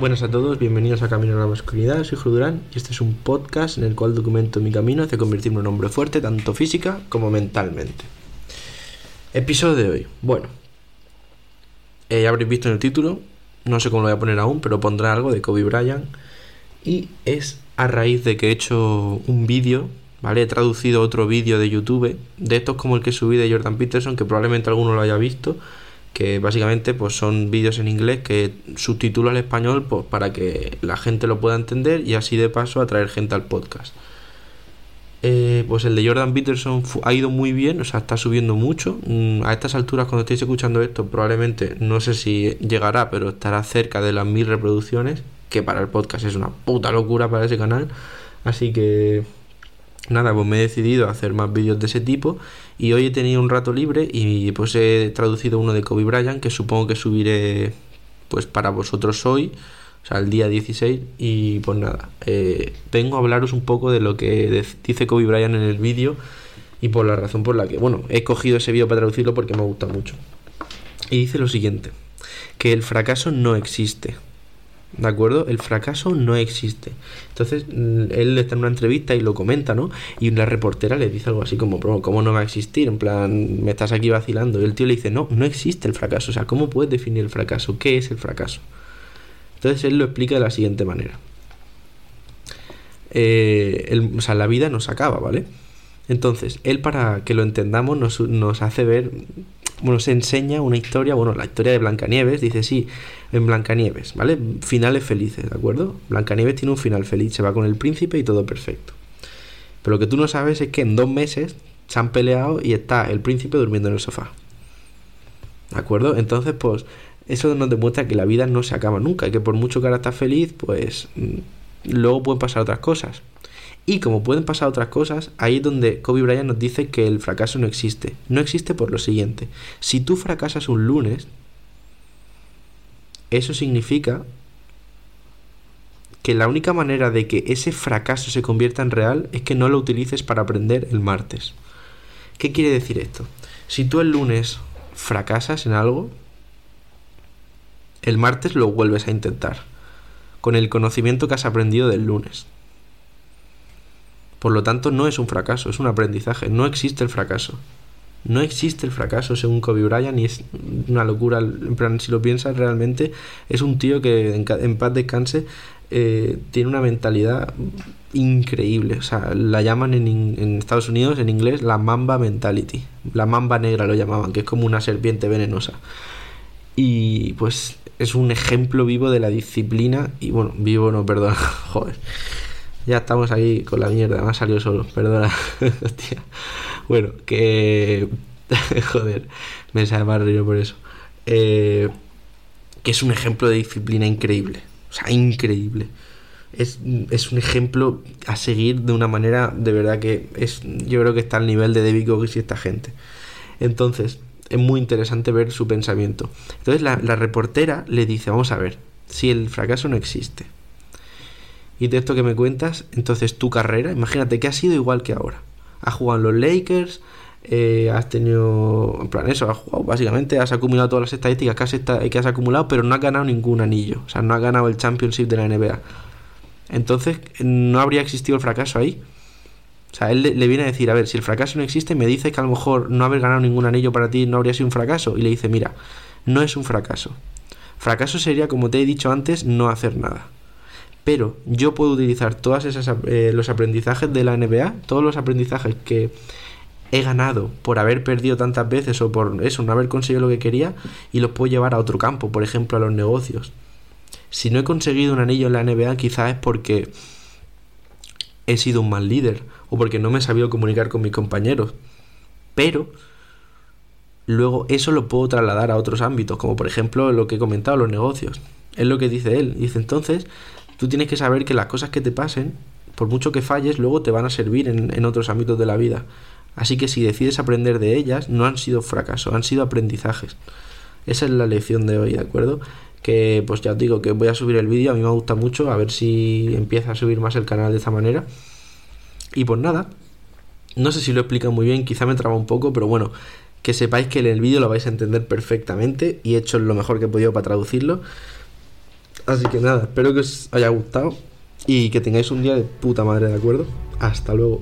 Buenas a todos, bienvenidos a Camino a la Masculinidad, soy Judurán y este es un podcast en el cual documento mi camino hacia convertirme en un hombre fuerte, tanto física como mentalmente. Episodio de hoy. Bueno, eh, ya habréis visto en el título, no sé cómo lo voy a poner aún, pero pondré algo de Kobe Bryant. Y es a raíz de que he hecho un vídeo, ¿vale? He traducido otro vídeo de YouTube, de estos como el que subí de Jordan Peterson, que probablemente alguno lo haya visto que básicamente pues son vídeos en inglés que subtitulo al español pues, para que la gente lo pueda entender y así de paso atraer gente al podcast. Eh, pues el de Jordan Peterson ha ido muy bien, o sea, está subiendo mucho. Mm, a estas alturas, cuando estéis escuchando esto, probablemente no sé si llegará, pero estará cerca de las mil reproducciones, que para el podcast es una puta locura para ese canal. Así que nada, pues me he decidido a hacer más vídeos de ese tipo y hoy he tenido un rato libre y pues he traducido uno de Kobe Bryant que supongo que subiré pues para vosotros hoy, o sea, el día 16 y pues nada, eh, vengo a hablaros un poco de lo que dice Kobe Bryant en el vídeo y por la razón por la que, bueno, he cogido ese vídeo para traducirlo porque me gusta mucho. Y dice lo siguiente, que el fracaso no existe. ¿De acuerdo? El fracaso no existe. Entonces, mm, él está en una entrevista y lo comenta, ¿no? Y una reportera le dice algo así como, ¿cómo no va a existir? En plan, me estás aquí vacilando. Y el tío le dice, no, no existe el fracaso. O sea, ¿cómo puedes definir el fracaso? ¿Qué es el fracaso? Entonces, él lo explica de la siguiente manera. Eh, o sea, la vida nos acaba, ¿vale? Entonces, él para que lo entendamos nos, nos hace ver bueno, se enseña una historia, bueno, la historia de Blancanieves, dice sí, en Blancanieves, ¿vale? Finales felices, ¿de acuerdo? Blancanieves tiene un final feliz, se va con el príncipe y todo perfecto. Pero lo que tú no sabes es que en dos meses se han peleado y está el príncipe durmiendo en el sofá. ¿De acuerdo? Entonces, pues, eso nos demuestra que la vida no se acaba nunca y que por mucho que ahora estás feliz, pues, mm, luego pueden pasar otras cosas. Y como pueden pasar otras cosas, ahí es donde Kobe Bryant nos dice que el fracaso no existe. No existe por lo siguiente. Si tú fracasas un lunes, eso significa que la única manera de que ese fracaso se convierta en real es que no lo utilices para aprender el martes. ¿Qué quiere decir esto? Si tú el lunes fracasas en algo, el martes lo vuelves a intentar, con el conocimiento que has aprendido del lunes. Por lo tanto, no es un fracaso, es un aprendizaje. No existe el fracaso. No existe el fracaso según Kobe Bryant y es una locura. En plan, si lo piensas realmente, es un tío que en, paz descanse eh, tiene una mentalidad increíble. O sea, la llaman en, en, Estados Unidos, en inglés, la mamba mentality. La mamba negra lo llamaban, que es como una serpiente venenosa. Y pues es un ejemplo vivo de la disciplina. Y bueno, vivo no, perdón, joder ya estamos ahí con la mierda, me ha salido solo, perdona. Hostia. Bueno, que. Joder, me sale más río por eso. Eh, que es un ejemplo de disciplina increíble. O sea, increíble. Es, es, un ejemplo a seguir de una manera de verdad que es yo creo que está al nivel de David Goggins y esta gente entonces es muy interesante ver su pensamiento entonces la, la reportera le dice vamos a ver si el fracaso no existe y de esto que me cuentas, entonces tu carrera, imagínate que ha sido igual que ahora. Has jugado en los Lakers, eh, has tenido, en plan eso, has jugado, básicamente has acumulado todas las estadísticas que has, acumulado, pero no has ganado ningún anillo, o sea, no has ganado el championship de la NBA. Entonces, no habría existido el fracaso ahí. O sea, él le, viene a decir, a ver, si el fracaso no existe, me dice que a lo mejor no haber ganado ningún anillo para ti no habría sido un fracaso. Y le dice, mira, no es un fracaso. Fracaso sería, como te he dicho antes, no hacer nada pero yo puedo utilizar todos eh, los aprendizajes de la NBA, todos los aprendizajes que he ganado por haber perdido tantas veces o por eso, no haber conseguido lo que quería, y los puedo llevar a otro campo, por ejemplo, a los negocios. Si no he conseguido un anillo en la NBA, quizás es porque he sido un mal líder o porque no me he sabido comunicar con mis compañeros. Pero luego eso lo puedo trasladar a otros ámbitos, como por ejemplo lo que he comentado, los negocios. Es lo que dice él. Dice entonces, Tú tienes que saber que las cosas que te pasen, por mucho que falles, luego te van a servir en, otros ámbitos de la vida. Así que si decides aprender de ellas, no han sido fracasos, han sido aprendizajes. Esa es la lección de hoy, ¿de acuerdo? Que pues ya os digo que voy a subir el vídeo, a mí me gusta mucho, a ver si empieza a subir más el canal de esta manera. Y pues nada, no sé si lo explica muy bien, quizá me traba un poco, pero bueno, que sepáis que en el vídeo lo vais a entender perfectamente y he hecho lo mejor que he podido para traducirlo. Así que nada, espero que os haya gustado y que tengáis un día de puta madre, ¿de acuerdo? Hasta luego.